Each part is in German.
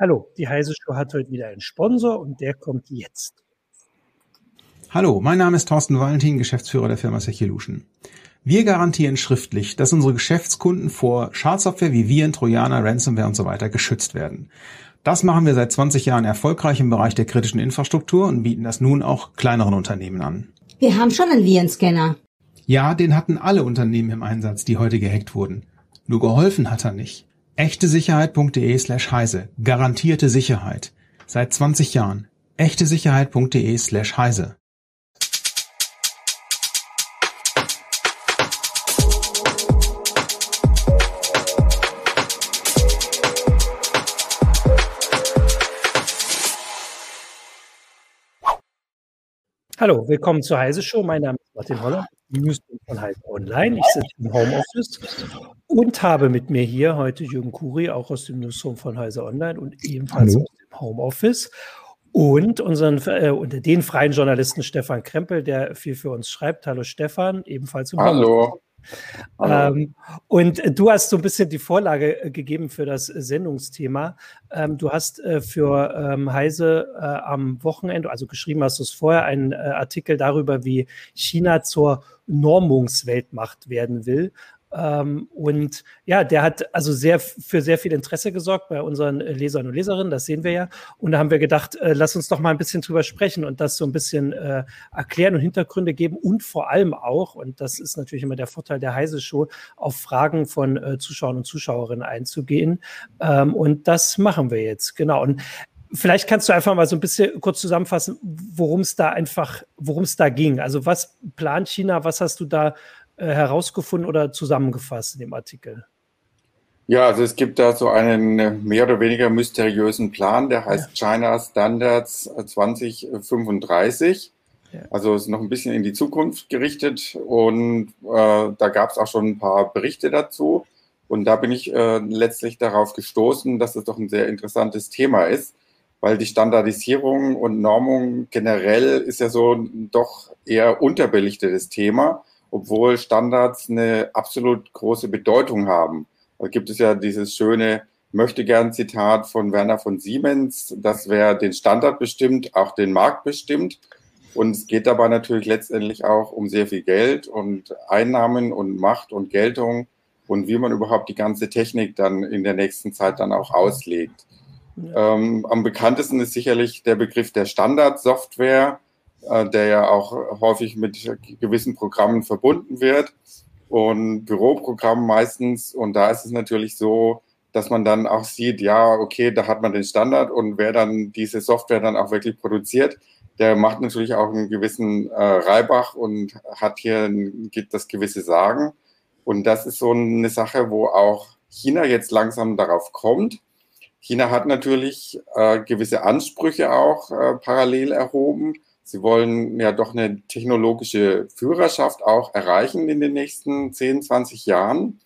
Hallo, die Heise Show hat heute wieder einen Sponsor und der kommt jetzt. Hallo, mein Name ist Thorsten Valentin, Geschäftsführer der Firma Sechilution. Wir garantieren schriftlich, dass unsere Geschäftskunden vor Schadsoftware wie Viren, Trojaner, Ransomware und so weiter geschützt werden. Das machen wir seit 20 Jahren erfolgreich im Bereich der kritischen Infrastruktur und bieten das nun auch kleineren Unternehmen an. Wir haben schon einen Virenscanner. Ja, den hatten alle Unternehmen im Einsatz, die heute gehackt wurden. Nur geholfen hat er nicht. Echtesicherheit.de slash heise. Garantierte Sicherheit. Seit 20 Jahren. Echtesicherheit.de slash heise. Hallo, willkommen zur Heise Show. Mein Name ist Martin Holler, Newsroom von Heise Online. Ich sitze im Homeoffice und habe mit mir hier heute Jürgen Kuri, auch aus dem Newsroom von Heise Online und ebenfalls Hallo. aus dem Homeoffice. Und unseren äh, unter den freien Journalisten Stefan Krempel, der viel für uns schreibt. Hallo Stefan, ebenfalls im Hallo. Homeoffice. Ähm, und du hast so ein bisschen die Vorlage äh, gegeben für das Sendungsthema. Ähm, du hast äh, für ähm, Heise äh, am Wochenende, also geschrieben hast du es vorher, einen äh, Artikel darüber, wie China zur Normungsweltmacht werden will. Ähm, und ja, der hat also sehr für sehr viel Interesse gesorgt bei unseren äh, Lesern und Leserinnen, das sehen wir ja. Und da haben wir gedacht, äh, lass uns doch mal ein bisschen drüber sprechen und das so ein bisschen äh, erklären und Hintergründe geben und vor allem auch, und das ist natürlich immer der Vorteil der Heise Show, auf Fragen von äh, Zuschauern und Zuschauerinnen einzugehen. Ähm, und das machen wir jetzt, genau. Und Vielleicht kannst du einfach mal so ein bisschen kurz zusammenfassen, worum es da einfach, worum es da ging. Also was plant China? Was hast du da herausgefunden oder zusammengefasst in dem Artikel? Ja, also es gibt da so einen äh, mehr oder weniger mysteriösen Plan, der heißt ja. China Standards 2035. Ja. Also ist noch ein bisschen in die Zukunft gerichtet und äh, da gab es auch schon ein paar Berichte dazu. Und da bin ich äh, letztlich darauf gestoßen, dass es doch ein sehr interessantes Thema ist, weil die Standardisierung und Normung generell ist ja so doch eher unterbelichtetes Thema obwohl Standards eine absolut große Bedeutung haben. Da gibt es ja dieses schöne möchte gern Zitat von Werner von Siemens, dass wer den Standard bestimmt, auch den Markt bestimmt. Und es geht dabei natürlich letztendlich auch um sehr viel Geld und Einnahmen und Macht und Geltung und wie man überhaupt die ganze Technik dann in der nächsten Zeit dann auch auslegt. Ja. Ähm, am bekanntesten ist sicherlich der Begriff der Standardsoftware der ja auch häufig mit gewissen Programmen verbunden wird und Büroprogrammen meistens. Und da ist es natürlich so, dass man dann auch sieht, ja, okay, da hat man den Standard und wer dann diese Software dann auch wirklich produziert, der macht natürlich auch einen gewissen äh, Reibach und hat hier gibt das gewisse Sagen. Und das ist so eine Sache, wo auch China jetzt langsam darauf kommt. China hat natürlich äh, gewisse Ansprüche auch äh, parallel erhoben Sie wollen ja doch eine technologische Führerschaft auch erreichen in den nächsten 10, 20 Jahren.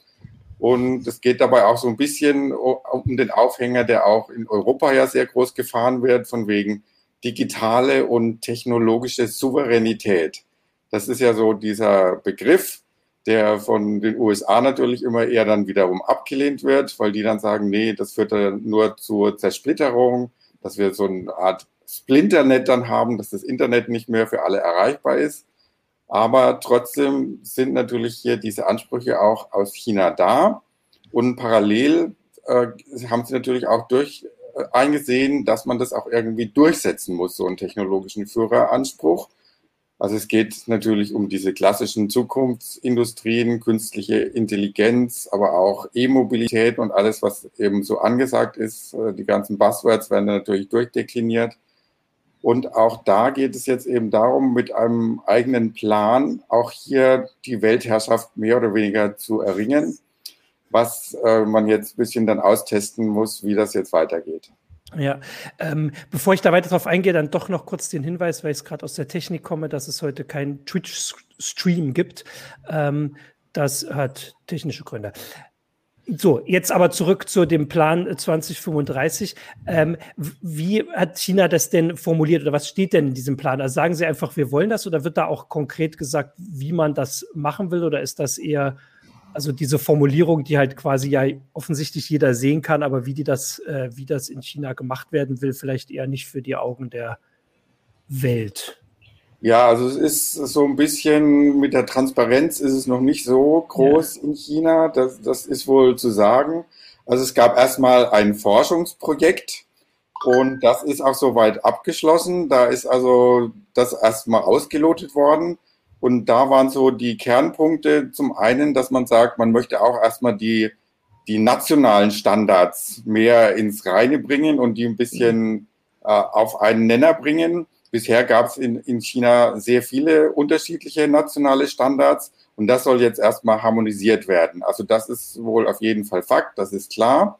Und es geht dabei auch so ein bisschen um den Aufhänger, der auch in Europa ja sehr groß gefahren wird, von wegen digitale und technologische Souveränität. Das ist ja so dieser Begriff, der von den USA natürlich immer eher dann wiederum abgelehnt wird, weil die dann sagen, nee, das führt dann nur zur Zersplitterung, dass wir so eine Art Splinternet dann haben, dass das Internet nicht mehr für alle erreichbar ist. Aber trotzdem sind natürlich hier diese Ansprüche auch aus China da. Und parallel äh, haben sie natürlich auch durch äh, eingesehen, dass man das auch irgendwie durchsetzen muss, so einen technologischen Führeranspruch. Also es geht natürlich um diese klassischen Zukunftsindustrien, künstliche Intelligenz, aber auch E-Mobilität und alles, was eben so angesagt ist. Äh, die ganzen Buzzwords werden natürlich durchdekliniert. Und auch da geht es jetzt eben darum, mit einem eigenen Plan auch hier die Weltherrschaft mehr oder weniger zu erringen, was äh, man jetzt ein bisschen dann austesten muss, wie das jetzt weitergeht. Ja, ähm, bevor ich da weiter drauf eingehe, dann doch noch kurz den Hinweis, weil ich gerade aus der Technik komme, dass es heute keinen Twitch-Stream gibt. Ähm, das hat technische Gründe. So, jetzt aber zurück zu dem Plan 2035. Ähm, wie hat China das denn formuliert oder was steht denn in diesem Plan? Also sagen Sie einfach, wir wollen das oder wird da auch konkret gesagt, wie man das machen will oder ist das eher also diese Formulierung, die halt quasi ja offensichtlich jeder sehen kann, aber wie die das, äh, wie das in China gemacht werden will, vielleicht eher nicht für die Augen der Welt. Ja, also es ist so ein bisschen mit der Transparenz ist es noch nicht so groß ja. in China. Das, das ist wohl zu sagen. Also es gab erstmal ein Forschungsprojekt und das ist auch soweit abgeschlossen. Da ist also das erstmal ausgelotet worden. Und da waren so die Kernpunkte zum einen, dass man sagt, man möchte auch erstmal die, die nationalen Standards mehr ins Reine bringen und die ein bisschen äh, auf einen Nenner bringen. Bisher gab es in, in China sehr viele unterschiedliche nationale Standards und das soll jetzt erstmal harmonisiert werden. Also das ist wohl auf jeden Fall Fakt, das ist klar.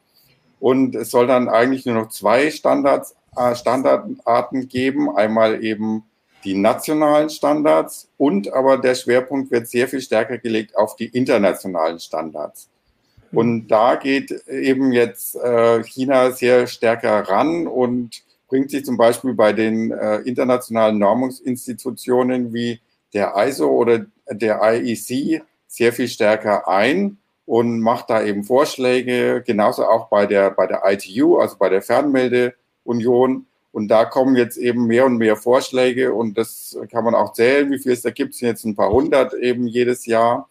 Und es soll dann eigentlich nur noch zwei Standards, äh, Standardarten geben. Einmal eben die nationalen Standards und aber der Schwerpunkt wird sehr viel stärker gelegt auf die internationalen Standards. Und da geht eben jetzt äh, China sehr stärker ran und bringt sich zum Beispiel bei den äh, internationalen Normungsinstitutionen wie der ISO oder der IEC sehr viel stärker ein und macht da eben Vorschläge, genauso auch bei der, bei der ITU, also bei der Fernmeldeunion, und da kommen jetzt eben mehr und mehr Vorschläge und das kann man auch zählen, wie viel es da gibt. Es sind jetzt ein paar hundert eben jedes Jahr.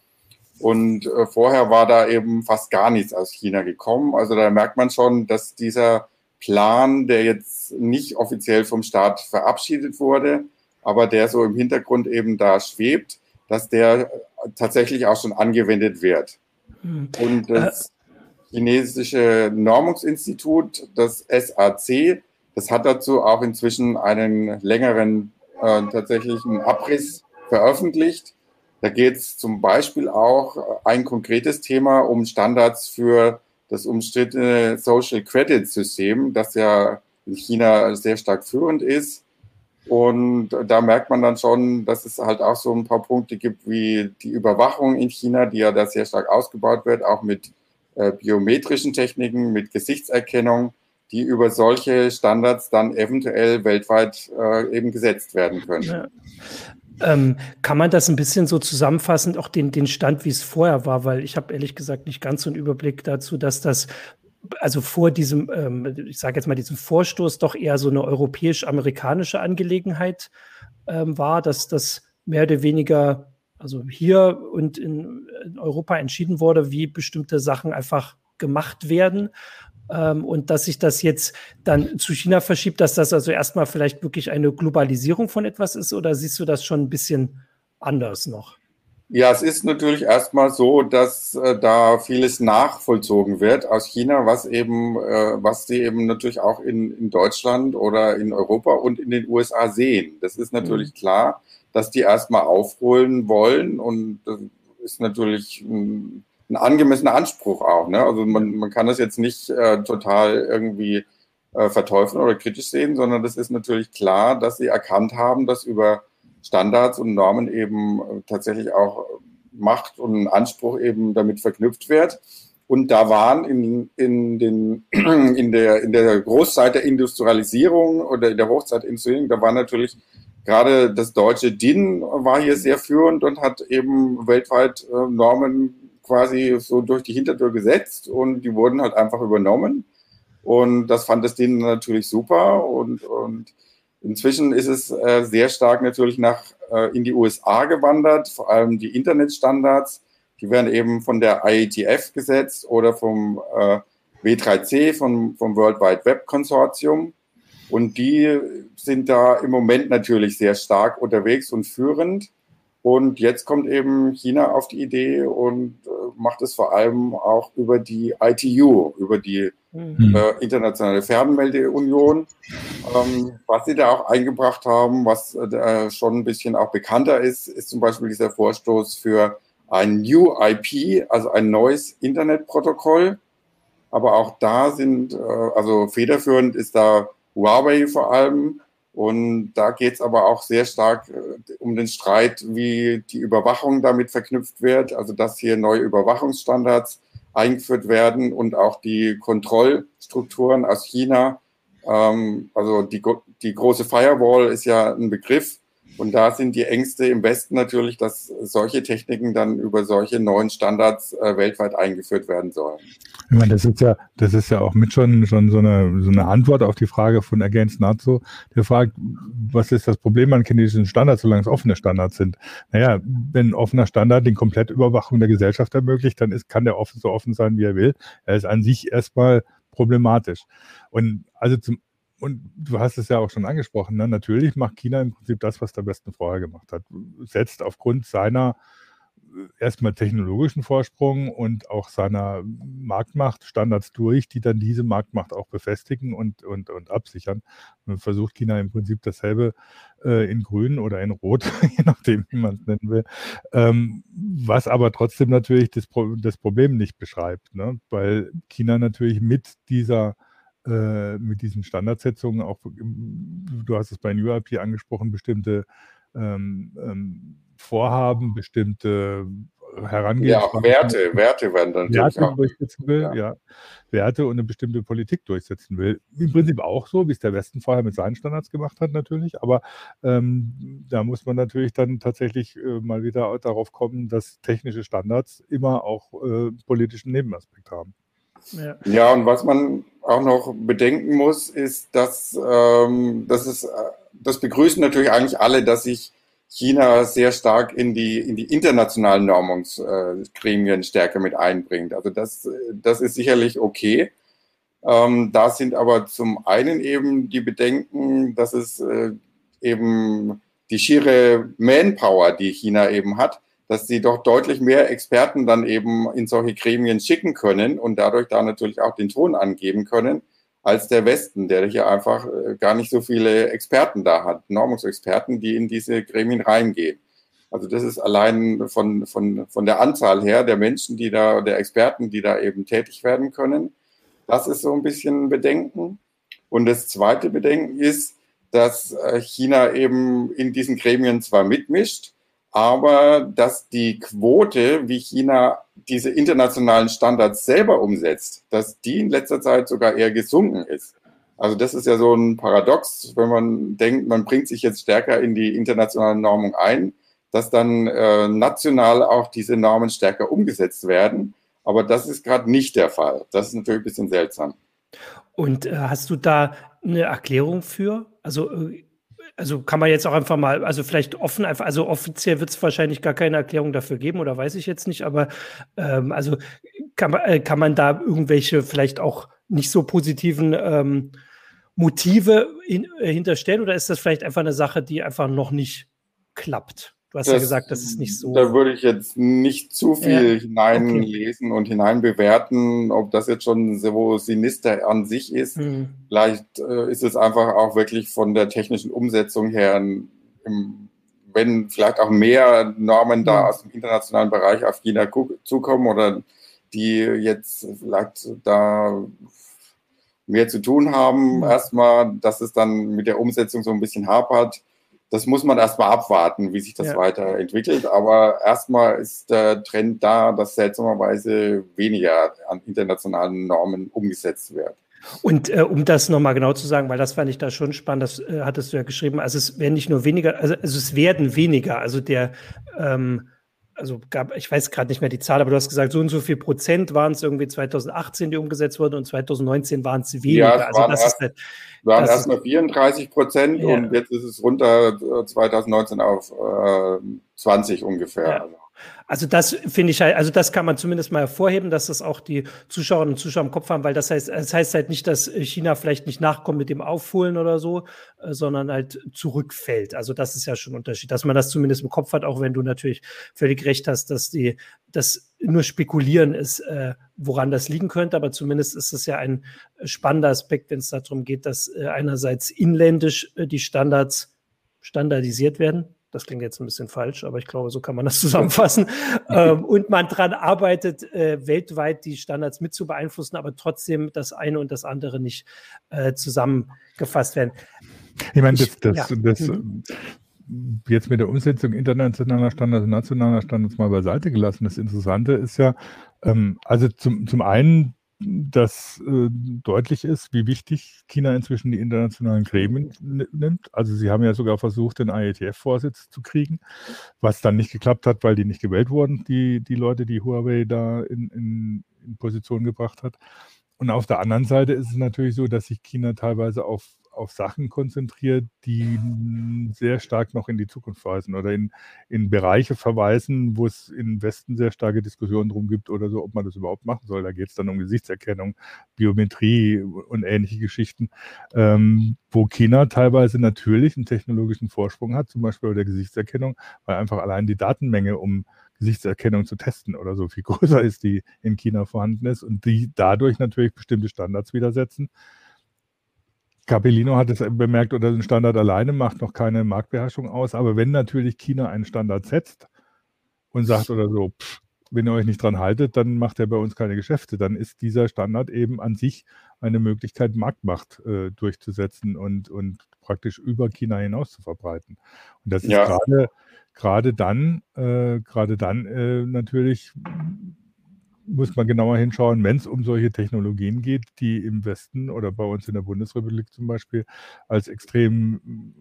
Und äh, vorher war da eben fast gar nichts aus China gekommen. Also da merkt man schon, dass dieser Plan, der jetzt nicht offiziell vom Staat verabschiedet wurde, aber der so im Hintergrund eben da schwebt, dass der tatsächlich auch schon angewendet wird. Hm. Und das chinesische Normungsinstitut, das SAC, das hat dazu auch inzwischen einen längeren äh, tatsächlichen Abriss veröffentlicht. Da geht es zum Beispiel auch äh, ein konkretes Thema um Standards für das umstrittene Social Credit System, das ja in China sehr stark führend ist. Und da merkt man dann schon, dass es halt auch so ein paar Punkte gibt wie die Überwachung in China, die ja da sehr stark ausgebaut wird, auch mit äh, biometrischen Techniken, mit Gesichtserkennung die über solche Standards dann eventuell weltweit äh, eben gesetzt werden können. Ähm, kann man das ein bisschen so zusammenfassend, auch den, den Stand, wie es vorher war, weil ich habe ehrlich gesagt nicht ganz so einen Überblick dazu, dass das also vor diesem, ähm, ich sage jetzt mal, diesem Vorstoß doch eher so eine europäisch-amerikanische Angelegenheit ähm, war, dass das mehr oder weniger, also hier und in, in Europa entschieden wurde, wie bestimmte Sachen einfach gemacht werden ähm, und dass sich das jetzt dann zu China verschiebt, dass das also erstmal vielleicht wirklich eine Globalisierung von etwas ist oder siehst du das schon ein bisschen anders noch? Ja, es ist natürlich erstmal so, dass äh, da vieles nachvollzogen wird aus China, was eben, äh, was sie eben natürlich auch in, in Deutschland oder in Europa und in den USA sehen. Das ist natürlich mhm. klar, dass die erstmal aufholen wollen und das ist natürlich ein ein angemessener Anspruch auch. Ne? Also man, man kann das jetzt nicht äh, total irgendwie äh, verteufeln oder kritisch sehen, sondern das ist natürlich klar, dass sie erkannt haben, dass über Standards und Normen eben äh, tatsächlich auch Macht und Anspruch eben damit verknüpft wird. Und da waren in, in, den, in, der, in der Großzeit der Industrialisierung oder in der Hochzeit der Industrialisierung, da war natürlich gerade das deutsche DIN war hier sehr führend und hat eben weltweit äh, Normen quasi so durch die Hintertür gesetzt und die wurden halt einfach übernommen. Und das fand es denen natürlich super. Und, und inzwischen ist es äh, sehr stark natürlich nach äh, in die USA gewandert, vor allem die Internetstandards. Die werden eben von der IETF gesetzt oder vom äh, W3C, vom, vom World Wide Web Konsortium. Und die sind da im Moment natürlich sehr stark unterwegs und führend. Und jetzt kommt eben China auf die Idee und äh, macht es vor allem auch über die ITU, über die mhm. äh, Internationale Fernmeldeunion. Ähm, was sie da auch eingebracht haben, was äh, schon ein bisschen auch bekannter ist, ist zum Beispiel dieser Vorstoß für ein New IP, also ein neues Internetprotokoll. Aber auch da sind, äh, also federführend ist da Huawei vor allem, und da geht es aber auch sehr stark äh, um den Streit, wie die Überwachung damit verknüpft wird, also dass hier neue Überwachungsstandards eingeführt werden und auch die Kontrollstrukturen aus China. Ähm, also die, die große Firewall ist ja ein Begriff, Und da sind die Ängste im Westen natürlich, dass solche Techniken dann über solche neuen Standards äh, weltweit eingeführt werden sollen. Ich meine, das ist ja, das ist ja auch mit schon, schon so eine, so eine Antwort auf die Frage von Against NATO, der fragt, was ist das Problem an chinesischen Standards, solange es offene Standards sind? Naja, wenn ein offener Standard die komplette Überwachung der Gesellschaft ermöglicht, dann ist, kann der offen so offen sein, wie er will. Er ist an sich erstmal problematisch. Und also zum, und du hast es ja auch schon angesprochen, ne? natürlich macht China im Prinzip das, was der Westen vorher gemacht hat. Setzt aufgrund seiner äh, erstmal technologischen Vorsprung und auch seiner Marktmacht Standards durch, die dann diese Marktmacht auch befestigen und, und, und absichern. Und versucht China im Prinzip dasselbe äh, in Grün oder in Rot, je nachdem, wie man es nennen will, ähm, was aber trotzdem natürlich das, das Problem nicht beschreibt, ne? weil China natürlich mit dieser äh, mit diesen Standardsetzungen auch, du hast es bei UIP angesprochen, bestimmte ähm, ähm, Vorhaben, bestimmte Herangehensweisen. Ja, Werte, Werte werden dann Werte auch. durchsetzen will, ja. ja. Werte und eine bestimmte Politik durchsetzen will. Im Prinzip auch so, wie es der Westen vorher mit seinen Standards gemacht hat, natürlich. Aber ähm, da muss man natürlich dann tatsächlich äh, mal wieder darauf kommen, dass technische Standards immer auch äh, politischen Nebenaspekt haben. Ja. ja, und was man auch noch bedenken muss, ist, dass, ähm, dass es, das begrüßen natürlich eigentlich alle, dass sich China sehr stark in die, in die internationalen Normungsgremien äh, stärker mit einbringt. Also das, das ist sicherlich okay. Ähm, da sind aber zum einen eben die Bedenken, dass es äh, eben die schiere Manpower, die China eben hat, dass sie doch deutlich mehr Experten dann eben in solche Gremien schicken können und dadurch da natürlich auch den Ton angeben können, als der Westen, der hier einfach äh, gar nicht so viele Experten da hat, Normungsexperten, die in diese Gremien reingehen. Also das ist allein von, von, von der Anzahl her der Menschen, die da, der Experten, die da eben tätig werden können. Das ist so ein bisschen ein Bedenken. Und das zweite Bedenken ist, dass äh, China eben in diesen Gremien zwar mitmischt, aber dass die Quote, wie China diese internationalen Standards selber umsetzt, dass die in letzter Zeit sogar eher gesunken ist. Also das ist ja so ein Paradox, wenn man denkt, man bringt sich jetzt stärker in die internationale Normung ein, dass dann äh, national auch diese Normen stärker umgesetzt werden. Aber das ist gerade nicht der Fall. Das ist natürlich ein bisschen seltsam. Und äh, hast du da eine Erklärung für? Also äh, also kann man jetzt auch einfach mal, also vielleicht offen, einfach, also offiziell wird es wahrscheinlich gar keine Erklärung dafür geben oder weiß ich jetzt nicht, aber ähm, also kann man, äh, kann man da irgendwelche vielleicht auch nicht so positiven ähm, Motive in, äh, hinterstellen oder ist das vielleicht einfach eine Sache, die einfach noch nicht klappt? Du hast das, ja gesagt, das ist nicht so. Da würde ich jetzt nicht zu viel ja. hineinlesen okay. und hineinbewerten, ob das jetzt schon so sinister an sich ist. Mhm. Vielleicht äh, ist es einfach auch wirklich von der technischen Umsetzung her, im, wenn vielleicht auch mehr Normen mhm. da aus dem internationalen Bereich auf China zukommen oder die jetzt vielleicht da mehr zu tun haben, mhm. erstmal, dass es dann mit der Umsetzung so ein bisschen hapert das muss man erstmal abwarten, wie sich das ja. weiterentwickelt. Aber erstmal ist der Trend da, dass seltsamerweise weniger an internationalen Normen umgesetzt wird. Und äh, um das nochmal genau zu sagen, weil das fand ich da schon spannend, das äh, hattest du ja geschrieben, also es werden nicht nur weniger, also, also es werden weniger, also der ähm, also gab, ich weiß gerade nicht mehr die Zahl, aber du hast gesagt, so und so viel Prozent waren es irgendwie 2018, die umgesetzt wurden und 2019 waren es weniger. Ja, es also das erst, ist waren erstmal 34 Prozent ja. und jetzt ist es runter 2019 äh, auf äh, 20 ungefähr. Ja. Also. Also das finde ich halt, also das kann man zumindest mal hervorheben, dass das auch die Zuschauerinnen und Zuschauer im Kopf haben, weil das heißt, das heißt halt nicht, dass China vielleicht nicht nachkommt mit dem Aufholen oder so, äh, sondern halt zurückfällt. Also das ist ja schon ein Unterschied, dass man das zumindest im Kopf hat, auch wenn du natürlich völlig recht hast, dass die, das nur spekulieren ist, äh, woran das liegen könnte, aber zumindest ist es ja ein spannender Aspekt, wenn es darum geht, dass äh, einerseits inländisch äh, die Standards standardisiert werden, das klingt jetzt ein bisschen falsch, aber ich glaube, so kann man das zusammenfassen. ähm, und man daran arbeitet, äh, weltweit die Standards mit zu beeinflussen, aber trotzdem das eine und das andere nicht äh, zusammengefasst werden. Ich meine, das, das, ja. das mhm. jetzt mit der Umsetzung internationaler Standards und nationaler Standards mal beiseite gelassen. Das Interessante ist ja, ähm, also zum, zum einen dass äh, deutlich ist, wie wichtig China inzwischen die internationalen Gremien nimmt. Also sie haben ja sogar versucht, den IETF-Vorsitz zu kriegen, was dann nicht geklappt hat, weil die nicht gewählt wurden, die, die Leute, die Huawei da in, in, in Position gebracht hat. Und auf der anderen Seite ist es natürlich so, dass sich China teilweise auf auf Sachen konzentriert, die sehr stark noch in die Zukunft weisen oder in, in Bereiche verweisen, wo es im Westen sehr starke Diskussionen drum gibt oder so, ob man das überhaupt machen soll. Da geht es dann um Gesichtserkennung, Biometrie und ähnliche Geschichten, ähm, wo China teilweise natürlich einen technologischen Vorsprung hat, zum Beispiel bei der Gesichtserkennung, weil einfach allein die Datenmenge, um Gesichtserkennung zu testen oder so viel größer ist, die in China vorhanden ist und die dadurch natürlich bestimmte Standards widersetzen Capellino hat es bemerkt, oder ein Standard alleine macht noch keine Marktbeherrschung aus. Aber wenn natürlich China einen Standard setzt und sagt oder so, pff, wenn ihr euch nicht dran haltet, dann macht er bei uns keine Geschäfte. Dann ist dieser Standard eben an sich eine Möglichkeit, Marktmacht äh, durchzusetzen und, und praktisch über China hinaus zu verbreiten. Und das ist ja. gerade gerade dann, äh, gerade dann äh, natürlich muss man genauer hinschauen, wenn es um solche Technologien geht, die im Westen oder bei uns in der Bundesrepublik zum Beispiel als extrem hm,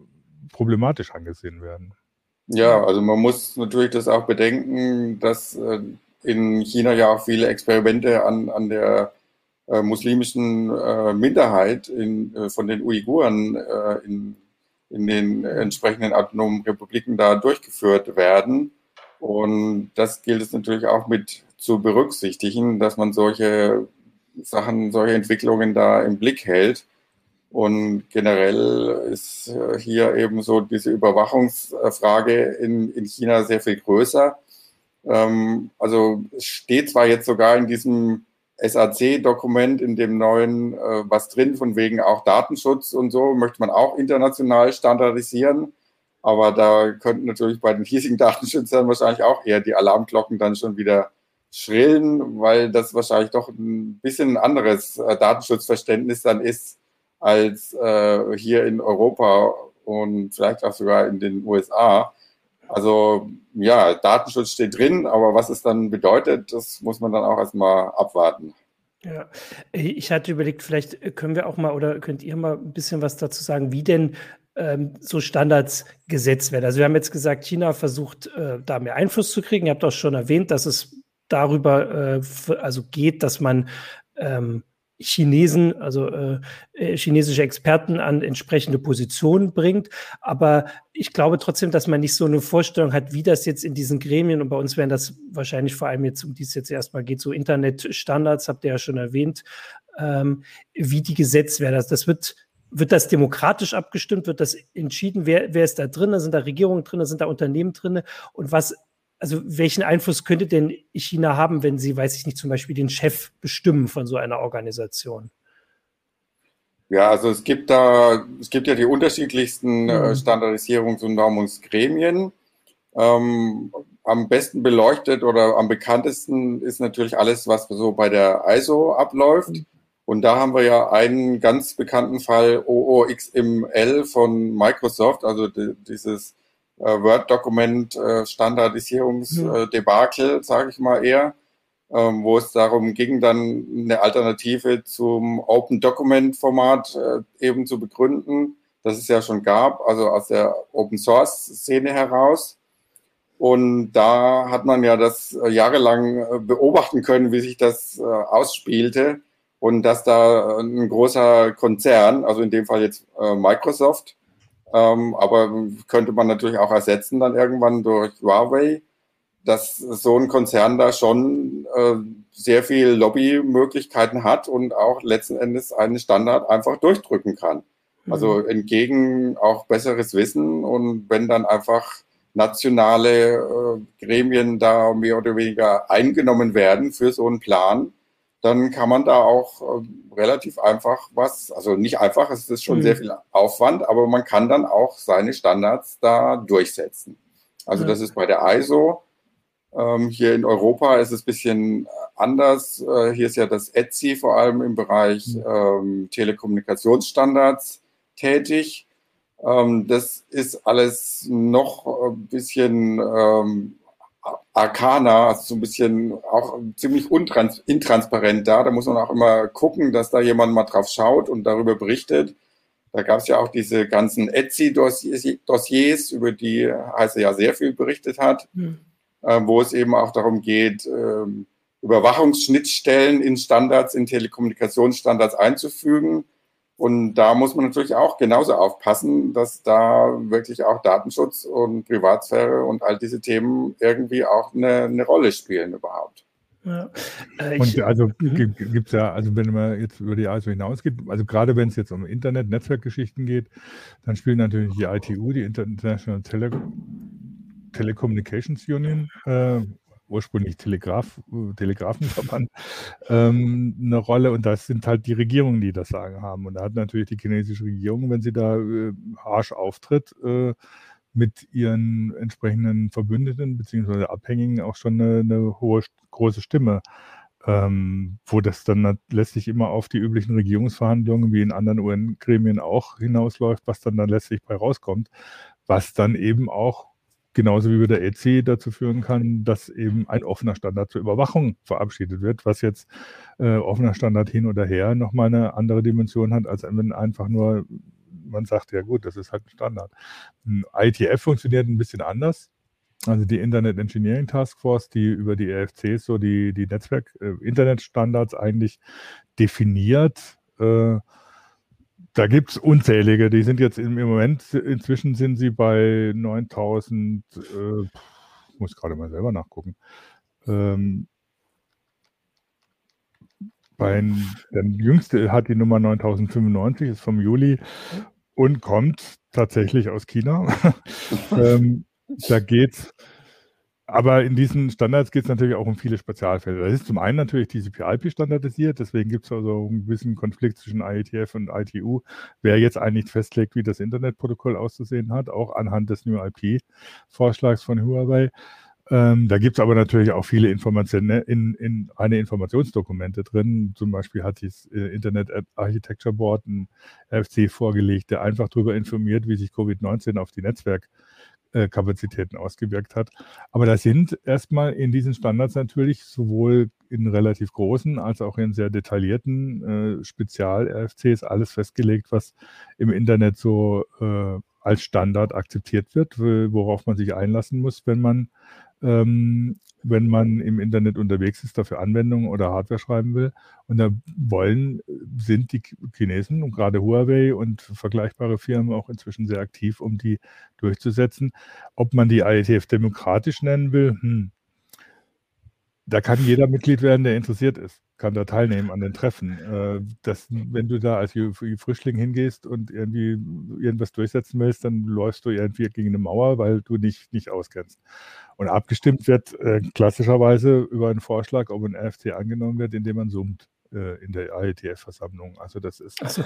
problematisch angesehen werden. Ja, also man muss natürlich das auch bedenken, dass äh, in China ja auch viele Experimente an, an der äh, muslimischen äh, Minderheit in, von den Uiguren in, in den entsprechenden autonomen Republiken da durchgeführt werden. Und das gilt es natürlich auch mit zu berücksichtigen, dass man solche Sachen, solche Entwicklungen da im Blick hält. Und generell ist äh, hier eben so diese Überwachungsfrage in, in China sehr viel größer. Ähm, also steht zwar jetzt sogar in diesem SAC-Dokument, in dem neuen, äh, was drin, von wegen auch Datenschutz und so, möchte man auch international standardisieren. Aber da könnten natürlich bei den hiesigen Datenschützern wahrscheinlich auch eher die Alarmglocken dann schon wieder schrillen, weil das wahrscheinlich doch ein bisschen ein anderes äh, Datenschutzverständnis dann ist als äh, hier in Europa und vielleicht auch sogar in den USA. Also ja, Datenschutz steht drin, aber was es dann bedeutet, das muss man dann auch erstmal abwarten. Ja, ich hatte überlegt, vielleicht können wir auch mal oder könnt ihr mal ein bisschen was dazu sagen, wie denn ähm, so Standards gesetzt werden. Also wir haben jetzt gesagt, China versucht äh, da mehr Einfluss zu kriegen. Ihr habt auch schon erwähnt, dass es darüber äh, also geht, dass man ähm, Chinesen, also äh, äh, chinesische Experten an entsprechende Positionen bringt. Aber ich glaube trotzdem, dass man nicht so eine Vorstellung hat, wie das jetzt in diesen Gremien, und bei uns wären das wahrscheinlich vor allem jetzt, um die es jetzt erstmal geht, so Internetstandards, habt ihr ja schon erwähnt, ähm, wie die gesetzt werden. Das, das wird wird das demokratisch abgestimmt? Wird das entschieden? Wer, wer ist da drin? Sind da Regierungen drin? Sind da Unternehmen drin? Und was also welchen Einfluss könnte denn China haben, wenn sie, weiß ich nicht, zum Beispiel den Chef bestimmen von so einer Organisation? Ja, also es gibt da, es gibt ja die unterschiedlichsten äh, mhm. Standardisierungs- und Normungsgremien. Ähm, am besten beleuchtet oder am bekanntesten ist natürlich alles, was so bei der ISO abläuft. Mhm. Und da haben wir ja einen ganz bekannten Fall OOXML von Microsoft, also dieses äh, Word-Dokument äh, Standardisierungsdebakel, mhm. sage ich mal eher, ähm, wo es darum ging, dann eine Alternative zum Open Document Format äh, eben zu begründen, das es ja schon gab, also aus der Open Source Szene heraus. Und da hat man ja das jahrelang beobachten können, wie sich das ausspielte und dass da ein großer Konzern, also in dem Fall jetzt Microsoft, ähm, aber könnte man natürlich auch ersetzen dann irgendwann durch Huawei, dass so ein Konzern da schon äh, sehr viel Lobbymöglichkeiten hat und auch letzten Endes einen Standard einfach durchdrücken kann. Also mhm. entgegen auch besseres Wissen und wenn dann einfach nationale äh, Gremien da mehr oder weniger eingenommen werden für so einen Plan, dann kann man da auch äh, relativ einfach was, also nicht einfach, es ist schon mhm. sehr viel Aufwand, aber man kann dann auch seine Standards da durchsetzen. Also mhm. das ist bei der ISO. Ähm, hier in Europa ist es ein bisschen anders. Äh, hier ist ja das ETSI vor allem im Bereich mhm. ähm, Telekommunikationsstandards tätig. Ähm, das ist alles noch ein bisschen ähm, Arcana, also so ein bisschen auch ziemlich untrans intransparent da. Da muss man auch immer gucken, dass da jemand mal drauf schaut und darüber berichtet. Da gab es ja auch diese ganzen Etsy-Dossiers, über die Heise ja sehr viel berichtet hat, mhm. äh, wo es eben auch darum geht, äh, Überwachungsschnittstellen in Standards, in Telekommunikationsstandards einzufügen und da muss man natürlich auch genauso aufpassen, dass da wirklich auch Datenschutz und Privatsphäre und all diese Themen irgendwie auch eine, eine Rolle spielen überhaupt. Ja. Äh, und also mhm. gibt es ja, also wenn man jetzt über die ISO hinausgeht, also gerade wenn es jetzt um Internet, Netzwerkgeschichten geht, dann spielen natürlich die ITU, die International Tele Telecommunications Union, äh, ursprünglich Telegraph, Telegrafenverband, ähm, eine Rolle. Und das sind halt die Regierungen, die das Sagen haben. Und da hat natürlich die chinesische Regierung, wenn sie da äh, harsch auftritt, äh, mit ihren entsprechenden Verbündeten bzw. Abhängigen auch schon eine, eine hohe, große Stimme. Ähm, wo das dann letztlich immer auf die üblichen Regierungsverhandlungen wie in anderen UN-Gremien auch hinausläuft, was dann dann letztlich bei rauskommt, was dann eben auch genauso wie bei der EC dazu führen kann, dass eben ein offener Standard zur Überwachung verabschiedet wird, was jetzt äh, offener Standard hin oder her nochmal eine andere Dimension hat, als wenn einfach nur man sagt, ja gut, das ist halt ein Standard. ITF funktioniert ein bisschen anders. Also die Internet Engineering Task Force, die über die EFCs so die, die Netzwerk-Internetstandards äh, eigentlich definiert, äh, da gibt es unzählige. Die sind jetzt im, Moment, inzwischen sind sie bei 9000, äh, muss gerade mal selber nachgucken. Ähm, bei, der jüngste hat die Nummer 9095, ist vom Juli und kommt tatsächlich aus China. ähm, da geht aber in diesen Standards geht es natürlich auch um viele Spezialfälle. Das ist zum einen natürlich TCP/IP standardisiert, deswegen gibt es also einen gewissen Konflikt zwischen IETF und ITU, wer jetzt eigentlich festlegt, wie das Internetprotokoll auszusehen hat, auch anhand des New IP-Vorschlags von Huawei. Ähm, da gibt es aber natürlich auch viele Informationen in, in eine Informationsdokumente drin. Zum Beispiel hat das äh, Internet Architecture Board ein RFC vorgelegt, der einfach darüber informiert, wie sich Covid-19 auf die Netzwerk Kapazitäten ausgewirkt hat. Aber da sind erstmal in diesen Standards natürlich sowohl in relativ großen als auch in sehr detaillierten äh, Spezial-RFCs alles festgelegt, was im Internet so äh, als Standard akzeptiert wird, worauf man sich einlassen muss, wenn man ähm, wenn man im Internet unterwegs ist, dafür Anwendungen oder Hardware schreiben will. Und da wollen, sind die Chinesen und gerade Huawei und vergleichbare Firmen auch inzwischen sehr aktiv, um die durchzusetzen. Ob man die IETF demokratisch nennen will, hm, da kann jeder Mitglied werden, der interessiert ist, kann da teilnehmen an den Treffen. Äh, das, wenn du da als Frischling hingehst und irgendwie irgendwas durchsetzen willst, dann läufst du irgendwie gegen eine Mauer, weil du nicht, nicht auskennst. Und abgestimmt wird äh, klassischerweise über einen Vorschlag, ob ein RFC angenommen wird, indem man summt äh, in der IETF-Versammlung. Also das ist, so.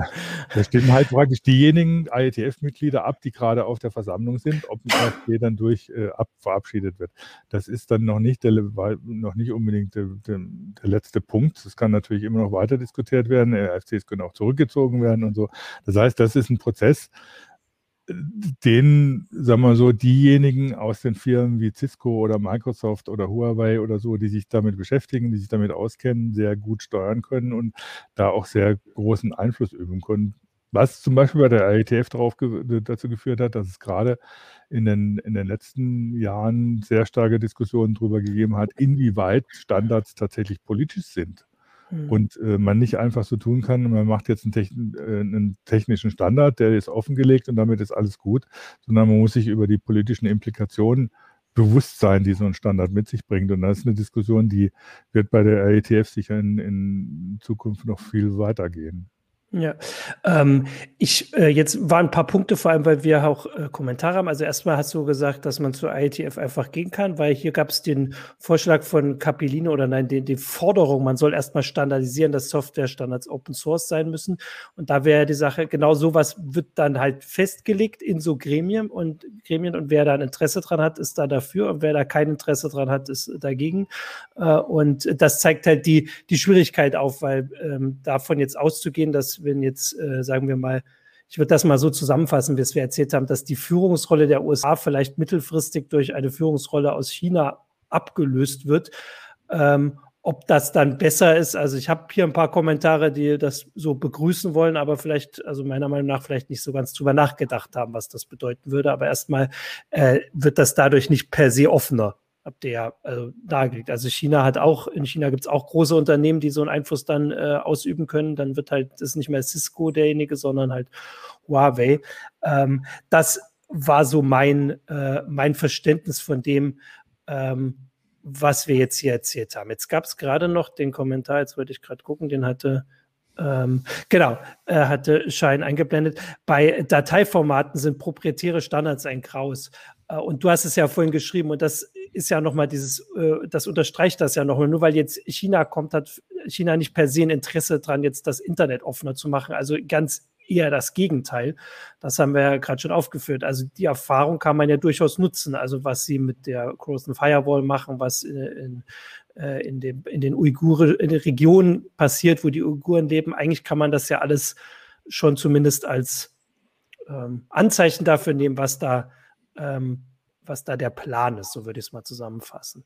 da stimmen halt praktisch diejenigen IETF-Mitglieder ab, die gerade auf der Versammlung sind, ob ein RFC dann durch äh, ab, verabschiedet wird. Das ist dann noch nicht, der, noch nicht unbedingt der, der, der letzte Punkt. Das kann natürlich immer noch weiter diskutiert werden. RFCs können auch zurückgezogen werden und so. Das heißt, das ist ein Prozess, den, sagen wir so, diejenigen aus den Firmen wie Cisco oder Microsoft oder Huawei oder so, die sich damit beschäftigen, die sich damit auskennen, sehr gut steuern können und da auch sehr großen Einfluss üben können. Was zum Beispiel bei der IETF darauf dazu geführt hat, dass es gerade in den, in den letzten Jahren sehr starke Diskussionen darüber gegeben hat, inwieweit Standards tatsächlich politisch sind. Mhm. Und äh, man nicht einfach so tun kann, man macht jetzt einen, techn äh, einen, technischen Standard, der ist offengelegt und damit ist alles gut, sondern man muss sich über die politischen Implikationen bewusst sein, die so ein Standard mit sich bringt. Und das ist eine Diskussion, die wird bei der RETF sicher in, in Zukunft noch viel weitergehen. Ja, ähm, ich äh, jetzt waren ein paar Punkte, vor allem, weil wir auch äh, Kommentare haben. Also erstmal hast du gesagt, dass man zur IETF einfach gehen kann, weil hier gab es den Vorschlag von Capilino oder nein, die, die Forderung, man soll erstmal standardisieren, dass Softwarestandards Open Source sein müssen. Und da wäre die Sache, genau sowas wird dann halt festgelegt in so Gremien und Gremien und wer da ein Interesse dran hat, ist da dafür und wer da kein Interesse dran hat, ist dagegen. Äh, und das zeigt halt die, die Schwierigkeit auf, weil ähm, davon jetzt auszugehen, dass wenn jetzt, äh, sagen wir mal, ich würde das mal so zusammenfassen, wie es wir erzählt haben, dass die Führungsrolle der USA vielleicht mittelfristig durch eine Führungsrolle aus China abgelöst wird. Ähm, ob das dann besser ist, also ich habe hier ein paar Kommentare, die das so begrüßen wollen, aber vielleicht, also meiner Meinung nach, vielleicht nicht so ganz drüber nachgedacht haben, was das bedeuten würde. Aber erstmal äh, wird das dadurch nicht per se offener, ihr ja also, dargelegt. Also China hat auch, in China gibt es auch große Unternehmen, die so einen Einfluss dann äh, ausüben können. Dann wird halt, das ist nicht mehr Cisco derjenige, sondern halt Huawei. Ähm, das war so mein, äh, mein Verständnis von dem, ähm, was wir jetzt hier erzählt haben. Jetzt gab es gerade noch den Kommentar, jetzt wollte ich gerade gucken, den hatte ähm, genau, äh, hatte Schein eingeblendet. Bei Dateiformaten sind proprietäre Standards ein Graus. Äh, und du hast es ja vorhin geschrieben und das ist ja nochmal dieses, äh, das unterstreicht das ja nochmal. Nur weil jetzt China kommt, hat China nicht per se ein Interesse dran, jetzt das Internet offener zu machen. Also ganz eher das Gegenteil. Das haben wir ja gerade schon aufgeführt. Also die Erfahrung kann man ja durchaus nutzen. Also was sie mit der Großen Firewall machen, was in, in, äh, in, dem, in den Uiguren, in den Regionen passiert, wo die Uiguren leben. Eigentlich kann man das ja alles schon zumindest als ähm, Anzeichen dafür nehmen, was da, ähm, was da der Plan ist. So würde ich es mal zusammenfassen.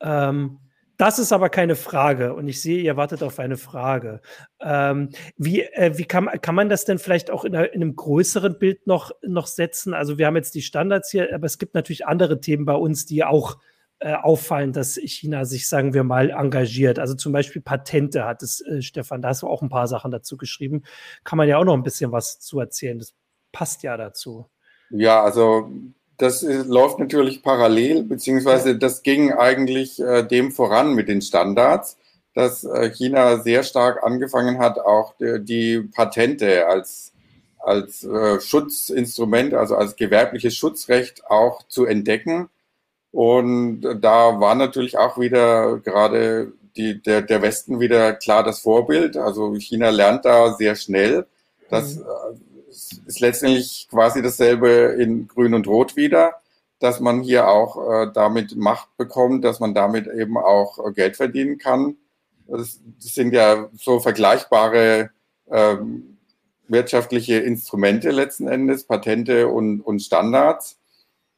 Ähm, das ist aber keine Frage und ich sehe, ihr wartet auf eine Frage. Ähm, wie äh, wie kann, kann man das denn vielleicht auch in, in, einem größeren Bild noch, noch setzen? Also wir haben jetzt die Standards hier, aber es gibt natürlich andere Themen bei uns, die auch äh, auffallen, dass China sich, sagen wir mal, engagiert. Also zum Beispiel Patente hat es, äh, Stefan, da hast du auch ein paar Sachen dazu geschrieben. Kann man ja auch noch ein bisschen was zu erzählen. Das passt ja dazu. Ja, also das ist, läuft natürlich parallel, beziehungsweise das ging eigentlich äh, dem voran mit den Standards, dass äh, China sehr stark angefangen hat, auch die, die Patente als, als äh, Schutzinstrument, also als gewerbliches Schutzrecht auch zu entdecken. Und da war natürlich auch wieder gerade die, der, der Westen wieder klar das Vorbild. Also China lernt da sehr schnell. dass mhm. Ist letztendlich quasi dasselbe in Grün und Rot wieder, dass man hier auch äh, damit Macht bekommt, dass man damit eben auch äh, Geld verdienen kann. Das, das, sind ja so vergleichbare ähm, wirtschaftliche Instrumente letzten Endes, Patente und, und Standards.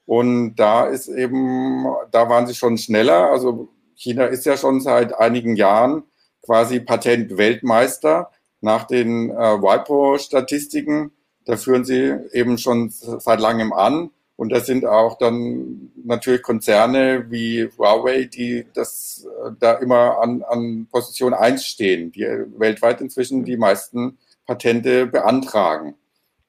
Und da ist eben, da waren sie schon schneller. Also China ist ja schon seit einigen Jahren quasi Patentweltmeister nach den äh, WIPO-Statistiken da führen sie eben schon seit langem an. Und das sind auch dann natürlich Konzerne wie Huawei, die das äh, da immer an, an Position 1 stehen, die weltweit inzwischen die meisten Patente beantragen.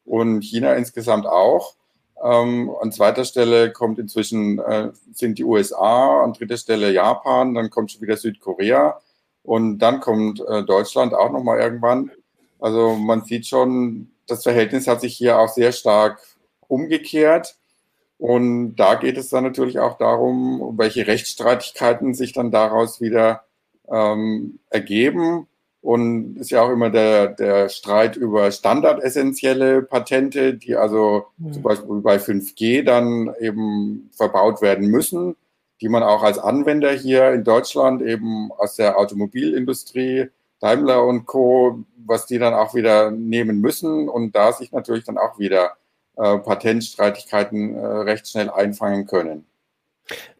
Und China insgesamt auch. Ähm, an zweiter Stelle kommt inzwischen äh, sind die USA, an dritter Stelle Japan, dann kommt schon wieder Südkorea und dann kommt äh, Deutschland auch nochmal irgendwann. Also man sieht schon, das Verhältnis hat sich hier auch sehr stark umgekehrt. Und da geht es dann natürlich auch darum, welche Rechtsstreitigkeiten sich dann daraus wieder ähm, ergeben. Und ist ja auch immer der, der Streit über standardessentielle Patente, die also mhm. zum Beispiel bei 5G dann eben verbaut werden müssen, die man auch als Anwender hier in Deutschland eben aus der Automobilindustrie Daimler und Co., was die dann auch wieder nehmen müssen und da sich natürlich dann auch wieder äh, Patentstreitigkeiten äh, recht schnell einfangen können.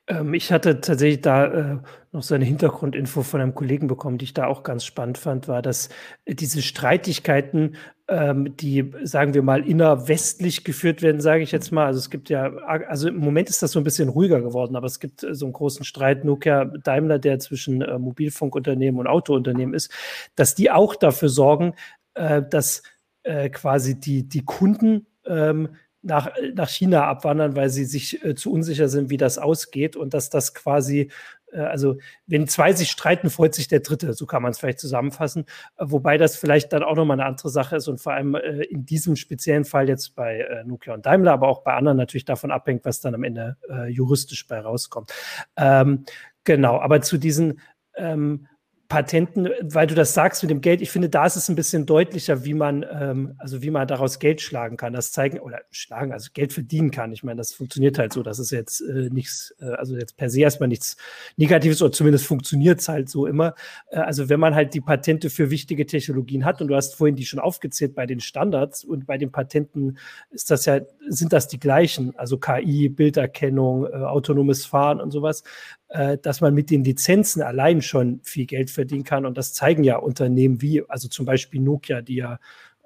Ähm, ich hatte tatsächlich da äh, noch so eine Hintergrundinfo von einem Kollegen bekommen, die ich da auch ganz spannend fand, war, dass äh, diese Streitigkeiten, ähm, die, sagen wir mal, innerwestlich geführt werden, sage ich jetzt mal. Also es gibt ja, also im Moment ist das so ein bisschen ruhiger geworden, aber es gibt äh, so einen großen Streit Nokia-Daimler, der zwischen äh, Mobilfunkunternehmen und Autounternehmen ist, dass die auch dafür sorgen, äh, dass äh, quasi die, die Kunden ähm, nach, nach China abwandern, weil sie sich äh, zu unsicher sind, wie das ausgeht und dass das quasi, äh, also wenn zwei sich streiten, freut sich der Dritte, so kann man es vielleicht zusammenfassen, äh, wobei das vielleicht dann auch nochmal eine andere Sache ist und vor allem äh, in diesem speziellen Fall jetzt bei äh, Nokia und Daimler, aber auch bei anderen natürlich davon abhängt, was dann am Ende äh, juristisch bei rauskommt. Ähm, genau, aber zu diesen ähm, Patenten, weil du das sagst mit dem Geld, ich finde, da ist es ein bisschen deutlicher, wie man, ähm, also wie man daraus Geld schlagen kann, das zeigen oder schlagen, also Geld verdienen kann. Ich meine, das funktioniert halt so, das ist jetzt äh, nichts, äh, also jetzt per se erstmal nichts Negatives oder zumindest funktioniert es halt so immer. Äh, also wenn man halt die Patente für wichtige Technologien hat und du hast vorhin die schon aufgezählt bei den Standards und bei den Patenten ist das ja, sind das die gleichen, also KI, Bilderkennung, äh, autonomes Fahren und sowas, äh, dass man mit den Lizenzen allein schon viel Geld verdienen kann. Und das zeigen ja Unternehmen wie, also zum Beispiel Nokia, die ja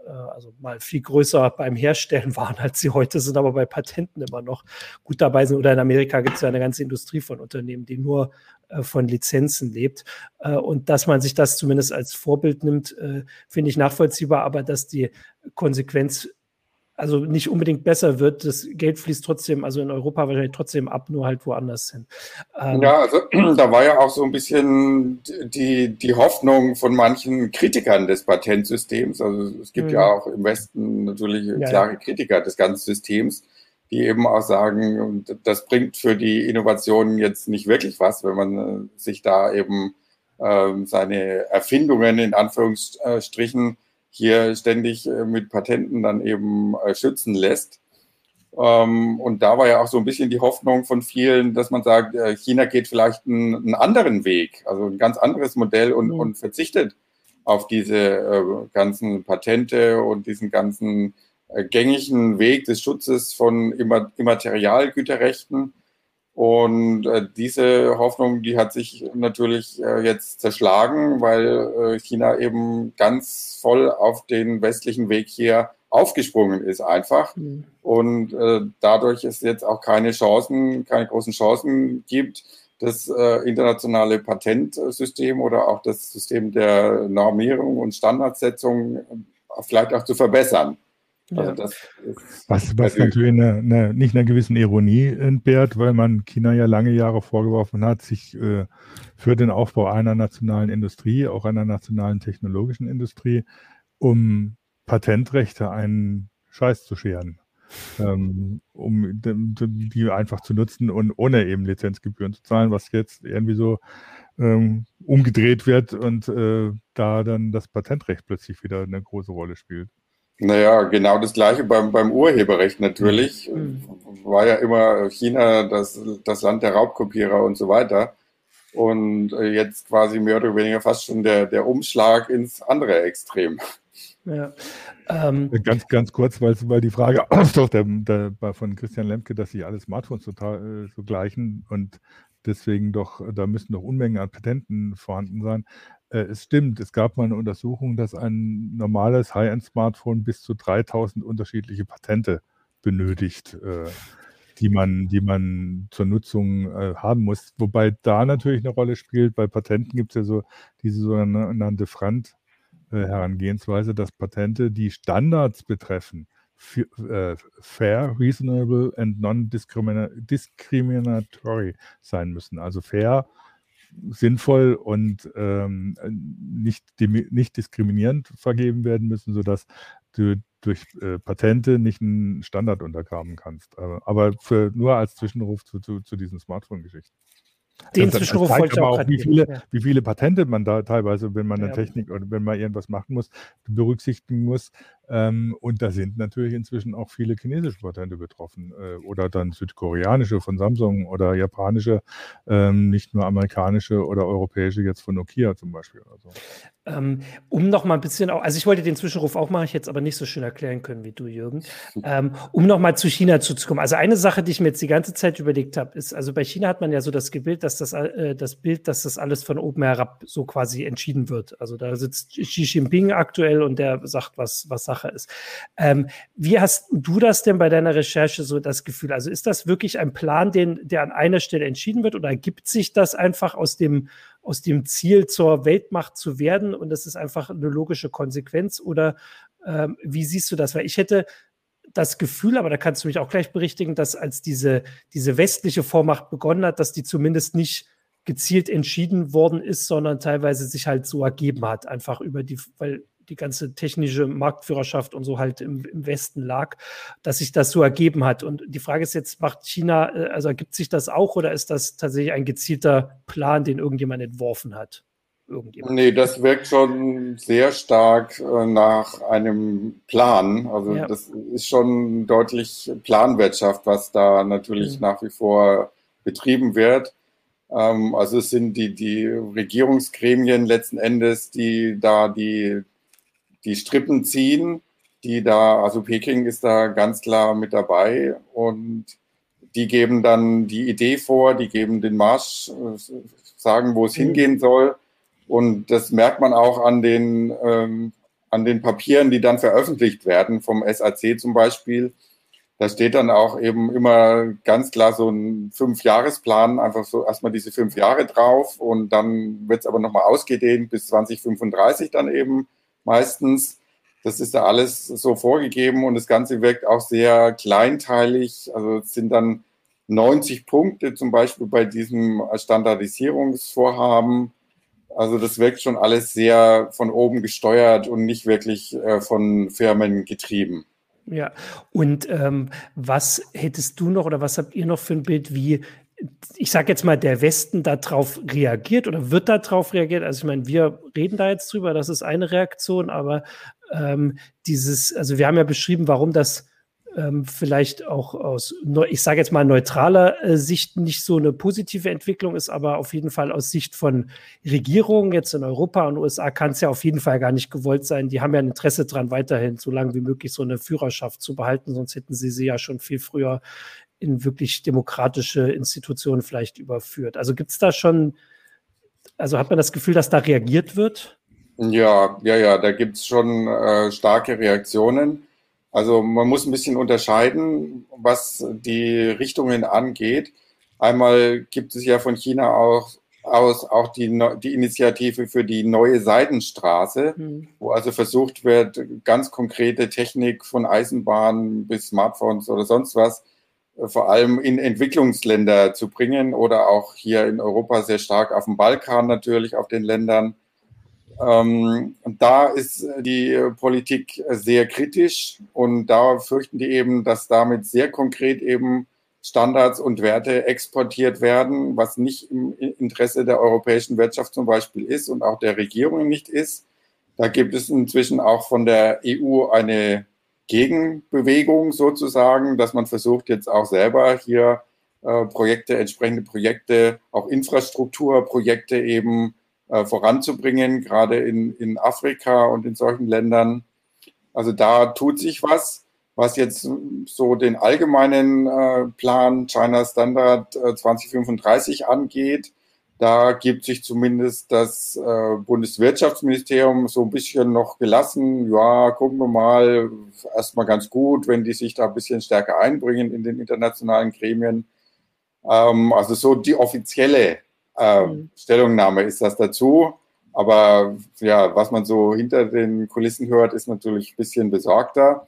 äh, also mal viel größer beim Herstellen waren, als sie heute sind, aber bei Patenten immer noch gut dabei sind. Oder in Amerika gibt es ja eine ganze Industrie von Unternehmen, die nur äh, von Lizenzen lebt. Äh, und dass man sich das zumindest als Vorbild nimmt, äh, finde ich nachvollziehbar, aber dass die Konsequenz also nicht unbedingt besser wird. Das Geld fließt trotzdem, also in Europa wahrscheinlich trotzdem ab, nur halt woanders hin. Ähm ja, also da war ja auch so ein bisschen die, die Hoffnung von manchen Kritikern des Patentsystems. Also es gibt mhm. ja auch im Westen natürlich ja, klare ja. Kritiker des ganzen Systems, die eben auch sagen, das bringt für die Innovationen jetzt nicht wirklich was, wenn man äh, sich da eben äh, seine Erfindungen in Anführungsstrichen hier ständig äh, mit Patenten dann eben äh, schützen lässt. Ähm, und da war ja auch so ein bisschen die Hoffnung von vielen, dass man sagt, äh, China geht vielleicht einen, anderen Weg, also ein ganz anderes Modell und, mhm. und verzichtet auf diese ganzen Patente und diesen ganzen gängigen Weg des Schutzes von Immaterialgüterrechten und äh, diese Hoffnung, die hat sich natürlich äh, jetzt zerschlagen, weil äh, China eben ganz voll auf den westlichen Weg hier aufgesprungen ist einfach. Mhm. Und äh, dadurch es jetzt auch keine Chancen, keine großen Chancen gibt, das äh, internationale Patentsystem oder auch das System der Normierung und Standardsetzung äh, vielleicht auch zu verbessern. Also das was was natürlich eine, eine, nicht einer gewissen Ironie entbehrt, weil man China ja lange Jahre vorgeworfen hat, sich äh, für den Aufbau einer nationalen Industrie, auch einer nationalen technologischen Industrie, um Patentrechte einen Scheiß zu scheren. Ähm, um die einfach zu nutzen und ohne eben Lizenzgebühren zu zahlen, was jetzt irgendwie so ähm, umgedreht wird und äh, da dann das Patentrecht plötzlich wieder eine große Rolle spielt. Naja, genau das gleiche beim, beim Urheberrecht natürlich. Mhm. War ja immer China das, das Land der Raubkopierer und so weiter. Und äh, jetzt quasi mehr oder weniger fast schon der, der Umschlag ins andere Extrem. Ja. Ähm, ganz, ganz kurz, weil, weil die Frage doch der, der, von Christian Lemke, dass sich alle Smartphones total äh, so gleichen und deswegen doch, da müssen doch Unmengen an Patenten vorhanden sein. Äh, es stimmt, es gab mal eine Untersuchung, dass ein normales High-End-Smartphone bis zu 3000 unterschiedliche Patente benötigt, äh, die, man, die man zur Nutzung äh, haben muss. Wobei da natürlich eine Rolle spielt, bei Patenten gibt es ja so diese sogenannte Frant-Herangehensweise, dass Patente, die Standards betreffen, fair, reasonable and non-discriminatory sein müssen. Also fair sinnvoll und ähm, nicht, nicht diskriminierend vergeben werden müssen, sodass du durch äh, Patente nicht einen Standard untergraben kannst. Aber für, nur als Zwischenruf zu, zu, zu diesen Smartphone-Geschichten. Den Zwischenruf wollte ich auch, auch wie viele, ja. wie viele Patente man da teilweise, wenn man eine ja. Technik oder wenn man irgendwas machen muss, berücksichtigen muss. Ähm, und da sind natürlich inzwischen auch viele chinesische Patente betroffen äh, oder dann südkoreanische von Samsung oder japanische, ähm, nicht nur amerikanische oder europäische jetzt von Nokia zum Beispiel. Oder so. Ähm, um noch mal ein bisschen, auch, also ich wollte den Zwischenruf auch machen, ich jetzt aber nicht so schön erklären können wie du, Jürgen. Ähm, um noch mal zu China zuzukommen. Also eine Sache, die ich mir jetzt die ganze Zeit überlegt habe, ist, also bei China hat man ja so das Bild, dass das, äh, das Bild, dass das alles von oben herab so quasi entschieden wird. Also da sitzt Xi Jinping aktuell und der sagt, was, was Sache ist. Ähm, wie hast du das denn bei deiner Recherche so das Gefühl? Also ist das wirklich ein Plan, den, der an einer Stelle entschieden wird oder ergibt sich das einfach aus dem aus dem Ziel zur Weltmacht zu werden und das ist einfach eine logische Konsequenz oder ähm, wie siehst du das? Weil ich hätte das Gefühl, aber da kannst du mich auch gleich berichtigen, dass als diese, diese westliche Vormacht begonnen hat, dass die zumindest nicht gezielt entschieden worden ist, sondern teilweise sich halt so ergeben hat, einfach über die, weil die ganze technische Marktführerschaft und so halt im, im, Westen lag, dass sich das so ergeben hat. Und die Frage ist jetzt, macht China, äh, also ergibt sich das auch oder ist das tatsächlich ein gezielter Plan, den irgendjemand entworfen hat? irgendjemand. Nee, das wirkt schon sehr stark äh, nach einem Plan. Also ja. das ist schon deutlich Planwirtschaft, was da natürlich mhm. nach wie vor betrieben wird. Ähm, also es sind die, die Regierungsgremien letzten Endes, die da die, die Strippen ziehen, die da, also Peking ist da ganz klar mit dabei und die geben dann die Idee vor, die geben den Marsch, äh, sagen, wo es mhm. hingehen soll. Und das merkt man auch an den, ähm, an den Papieren, die dann veröffentlicht werden, vom SAC zum Beispiel. Da steht dann auch eben immer ganz klar so ein Fünfjahresplan, einfach so erstmal diese fünf Jahre drauf und dann wird es aber nochmal ausgedehnt bis 2035 dann eben meistens. Das ist da alles so vorgegeben und das Ganze wirkt auch sehr kleinteilig. Also es sind dann 90 Punkte zum Beispiel bei diesem Standardisierungsvorhaben. Also das wirkt schon alles sehr von oben gesteuert und nicht wirklich äh, von Firmen getrieben. Ja, und ähm, was hättest du noch oder was habt ihr noch für ein Bild, wie ich sage jetzt mal, der Westen darauf reagiert oder wird darauf reagiert? Also ich meine, wir reden da jetzt drüber, das ist eine Reaktion, aber ähm, dieses, also wir haben ja beschrieben, warum das ähm, vielleicht auch aus, ich sage jetzt mal, neutraler äh, Sicht nicht so eine positive Entwicklung ist, aber auf jeden Fall aus Sicht von Regierungen jetzt in Europa und USA kann es ja auf jeden Fall gar nicht gewollt sein. Die haben ja ein Interesse daran, weiterhin so lange wie möglich so eine Führerschaft zu behalten, sonst hätten sie sie ja schon viel früher in wirklich demokratische Institutionen vielleicht überführt. Also gibt es da schon, also hat man das Gefühl, dass da reagiert wird? Ja, ja, ja, da gibt es schon äh, starke Reaktionen. Also man muss ein bisschen unterscheiden, was die Richtungen angeht. Einmal gibt es ja von China auch, aus auch die, die Initiative für die neue Seidenstraße, mhm. wo also versucht wird, ganz konkrete Technik von Eisenbahnen bis Smartphones oder sonst was vor allem in Entwicklungsländer zu bringen oder auch hier in Europa sehr stark auf dem Balkan natürlich, auf den Ländern. Ähm, da ist die Politik sehr kritisch und da fürchten die eben, dass damit sehr konkret eben Standards und Werte exportiert werden, was nicht im Interesse der europäischen Wirtschaft zum Beispiel ist und auch der Regierungen nicht ist. Da gibt es inzwischen auch von der EU eine Gegenbewegung sozusagen, dass man versucht jetzt auch selber hier äh, Projekte, entsprechende Projekte, auch Infrastrukturprojekte eben äh, voranzubringen, gerade in, in Afrika und in solchen Ländern. Also da tut sich was, was jetzt so den allgemeinen äh, Plan China Standard äh, 2035 angeht. Da gibt sich zumindest das äh, Bundeswirtschaftsministerium so ein bisschen noch gelassen. Ja, gucken wir mal, erstmal ganz gut, wenn die sich da ein bisschen stärker einbringen in den internationalen Gremien. Ähm, also so die offizielle äh, mhm. Stellungnahme ist das dazu. Aber ja, was man so hinter den Kulissen hört, ist natürlich ein bisschen besorgter.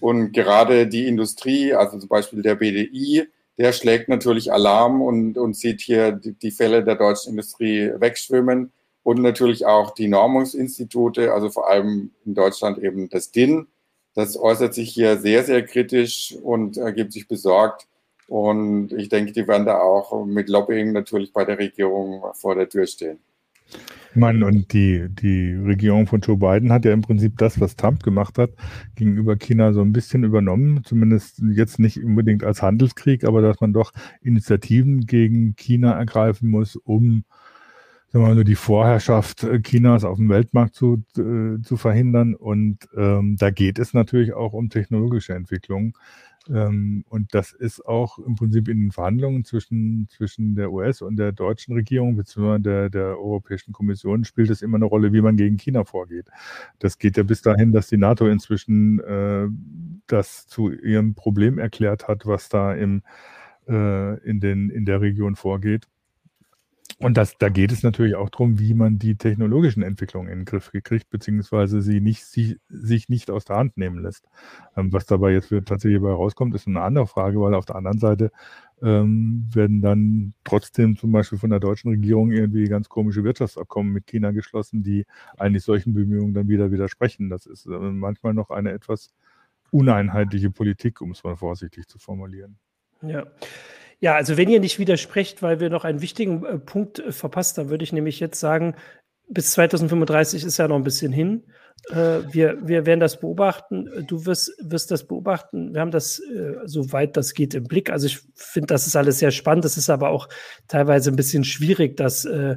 Und gerade die Industrie, also zum Beispiel der BDI, der schlägt natürlich Alarm und, und sieht hier die, die Fälle der deutschen Industrie wegschwimmen und natürlich auch die Normungsinstitute, also vor allem in Deutschland eben das DIN. Das äußert sich hier sehr, sehr kritisch und äh, gibt sich besorgt. Und ich denke, die werden da auch mit Lobbying natürlich bei der Regierung vor der Tür stehen. Mann, und die, die Regierung von Joe Biden hat ja im Prinzip das, was Trump gemacht hat, gegenüber China so ein bisschen übernommen. Zumindest jetzt nicht unbedingt als Handelskrieg, aber dass man doch Initiativen gegen China ergreifen muss, um sagen wir mal, die Vorherrschaft Chinas auf dem Weltmarkt zu, äh, zu verhindern. Und ähm, da geht es natürlich auch um technologische Entwicklungen. Ähm, und das ist auch im Prinzip in den Verhandlungen zwischen, zwischen der US- und der deutschen Regierung bzw. Der, der Europäischen Kommission spielt es immer eine Rolle, wie man gegen China vorgeht. Das geht ja bis dahin, dass die NATO inzwischen äh, das zu ihrem Problem erklärt hat, was da im, äh, in, den, in der Region vorgeht. Und das, da geht es natürlich auch darum, wie man die technologischen Entwicklungen in den Griff kriegt, beziehungsweise sie nicht, sie, sich nicht aus der Hand nehmen lässt. Ähm, was dabei jetzt tatsächlich dabei rauskommt, ist eine andere Frage, weil auf der anderen Seite ähm, werden dann trotzdem zum Beispiel von der deutschen Regierung irgendwie ganz komische Wirtschaftsabkommen mit China geschlossen, die eigentlich solchen Bemühungen dann wieder widersprechen. Das ist äh, manchmal noch eine etwas uneinheitliche Politik, um es mal vorsichtig zu formulieren. Ja. Ja, also wenn ihr nicht widersprecht, weil wir noch einen wichtigen äh, Punkt äh, verpasst, dann würde ich nämlich jetzt sagen, bis 2035 ist ja noch ein bisschen hin. Äh, wir, wir werden das beobachten. Du wirst, wirst das beobachten. Wir haben das, äh, soweit das geht, im Blick. Also ich finde, das ist alles sehr spannend. Das ist aber auch teilweise ein bisschen schwierig, das äh,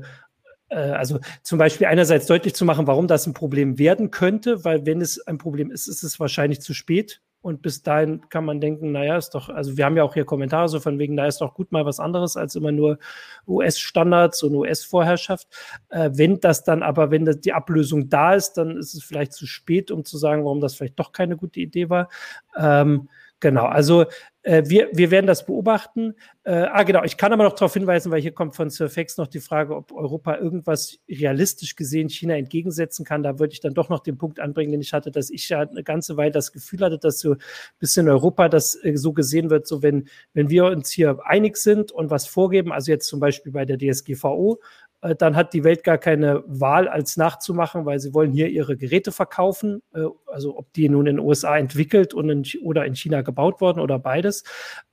äh, also zum Beispiel einerseits deutlich zu machen, warum das ein Problem werden könnte, weil wenn es ein Problem ist, ist es wahrscheinlich zu spät. Und bis dahin kann man denken, naja, ist doch, also wir haben ja auch hier Kommentare so von wegen, da ist doch gut mal was anderes als immer nur US-Standards und US-Vorherrschaft. Äh, wenn das dann aber, wenn das, die Ablösung da ist, dann ist es vielleicht zu spät, um zu sagen, warum das vielleicht doch keine gute Idee war. Ähm, Genau, also äh, wir, wir werden das beobachten. Äh, ah, genau, ich kann aber noch darauf hinweisen, weil hier kommt von Surfex noch die Frage, ob Europa irgendwas realistisch gesehen China entgegensetzen kann. Da würde ich dann doch noch den Punkt anbringen, den ich hatte, dass ich ja eine ganze Weile das Gefühl hatte, dass so ein bisschen Europa das äh, so gesehen wird, so wenn, wenn wir uns hier einig sind und was vorgeben, also jetzt zum Beispiel bei der DSGVO, dann hat die Welt gar keine Wahl, als nachzumachen, weil sie wollen hier ihre Geräte verkaufen. Äh, also ob die nun in den USA entwickelt und in, oder in China gebaut worden oder beides.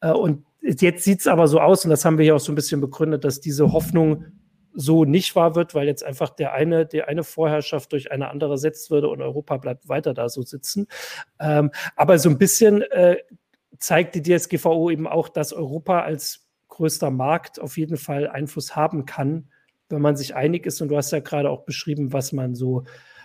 Äh, und jetzt sieht es aber so aus, und das haben wir hier auch so ein bisschen begründet, dass diese Hoffnung so nicht wahr wird, weil jetzt einfach der eine, die eine Vorherrschaft durch eine andere ersetzt würde und Europa bleibt weiter da so sitzen. Ähm, aber so ein bisschen äh, zeigt die DSGVO eben auch, dass Europa als größter Markt auf jeden Fall Einfluss haben kann wenn man sich einig ist. Und du hast ja gerade auch beschrieben, was man so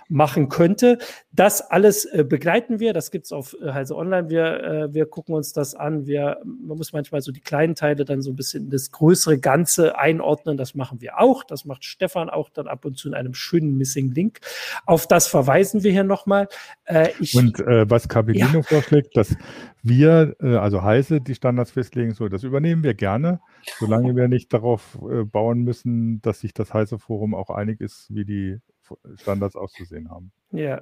machen könnte. Das alles äh, begleiten wir. Das gibt es auf äh, Heise Online. Wir, äh, wir gucken uns das an. Wir, man muss manchmal so die kleinen Teile dann so ein bisschen in das größere Ganze einordnen. Das machen wir auch. Das macht Stefan auch dann ab und zu in einem schönen Missing Link. Auf das verweisen wir hier nochmal. Äh, und äh, was Capellino ja. vorschlägt, dass wir, äh, also Heise, die Standards festlegen soll, das übernehmen wir gerne, solange wir nicht darauf äh, bauen müssen, dass sich das Heise Forum auch einig ist, wie die Standards auszusehen haben. Ja,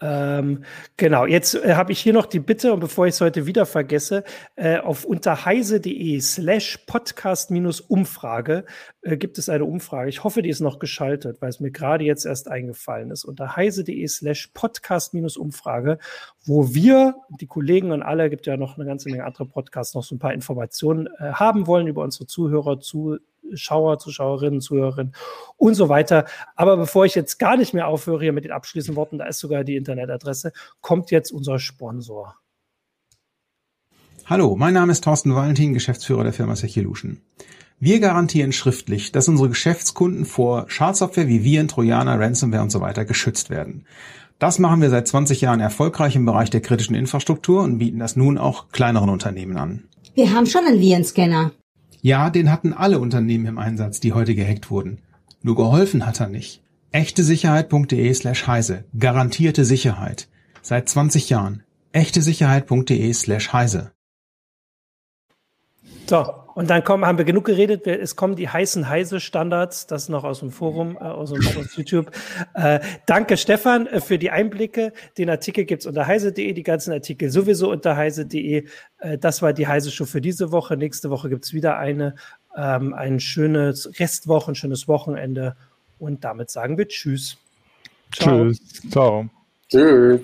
ähm, genau. Jetzt äh, habe ich hier noch die Bitte, und bevor ich es heute wieder vergesse, äh, auf unterheise.de slash podcast-umfrage äh, gibt es eine Umfrage. Ich hoffe, die ist noch geschaltet, weil es mir gerade jetzt erst eingefallen ist. Unterheise.de slash podcast-umfrage, wo wir, die Kollegen und alle, gibt ja noch eine ganze Menge andere Podcasts, noch so ein paar Informationen äh, haben wollen über unsere Zuhörer, zu Zuschauer, Zuschauerinnen, Zuhörerinnen und so weiter. Aber bevor ich jetzt gar nicht mehr aufhöre hier mit den abschließenden Worten, da ist sogar die Internetadresse, kommt jetzt unser Sponsor. Hallo, mein Name ist Thorsten Valentin, Geschäftsführer der Firma Sechilution. Wir garantieren schriftlich, dass unsere Geschäftskunden vor Schadsoftware wie Viren, Trojaner, Ransomware und so weiter geschützt werden. Das machen wir seit 20 Jahren erfolgreich im Bereich der kritischen Infrastruktur und bieten das nun auch kleineren Unternehmen an. Wir haben schon einen Virenscanner. Ja, den hatten alle Unternehmen im Einsatz, die heute gehackt wurden. Nur geholfen hat er nicht. Echtesicherheit.de slash heise. Garantierte Sicherheit. Seit 20 Jahren. Echtesicherheit.de slash heise. So, und dann kommen, haben wir genug geredet. Es kommen die heißen Heise-Standards, das noch aus dem Forum, äh, aus, dem, aus YouTube. Äh, danke, Stefan, äh, für die Einblicke. Den Artikel gibt's unter heise.de, die ganzen Artikel sowieso unter heise.de. Äh, das war die Heise-Show für diese Woche. Nächste Woche gibt's wieder eine. Ähm, ein schönes Restwoche, ein schönes Wochenende. Und damit sagen wir Tschüss. Ciao. Tschüss. Ciao. Tschüss.